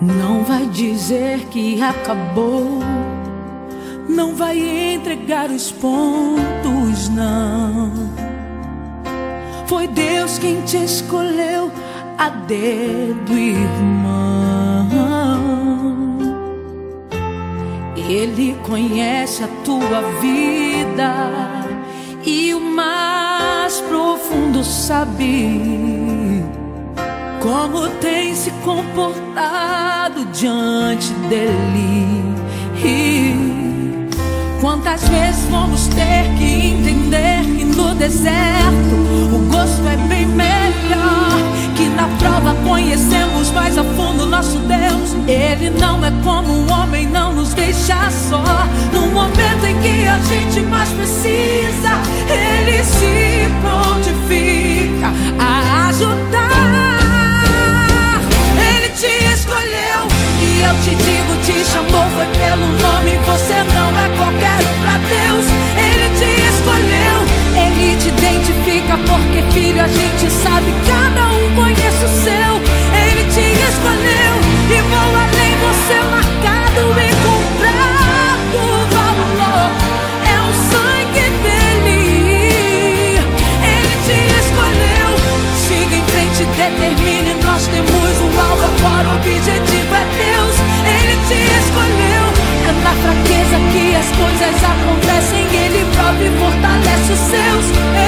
Não vai dizer que acabou. Não vai entregar os pontos, não. Foi Deus quem te escolheu a dedo, irmão. Ele conhece a tua vida e o mais profundo sabe como tem se comportado diante dele. E quantas vezes vamos ter que entender que no deserto o gosto é bem melhor. Que na prova conhecemos mais a fundo nosso Deus. Ele não é como um homem, não nos deixa só. No momento em que a gente mais precisa. as coisas acontecem, Ele próprio fortalece os seus.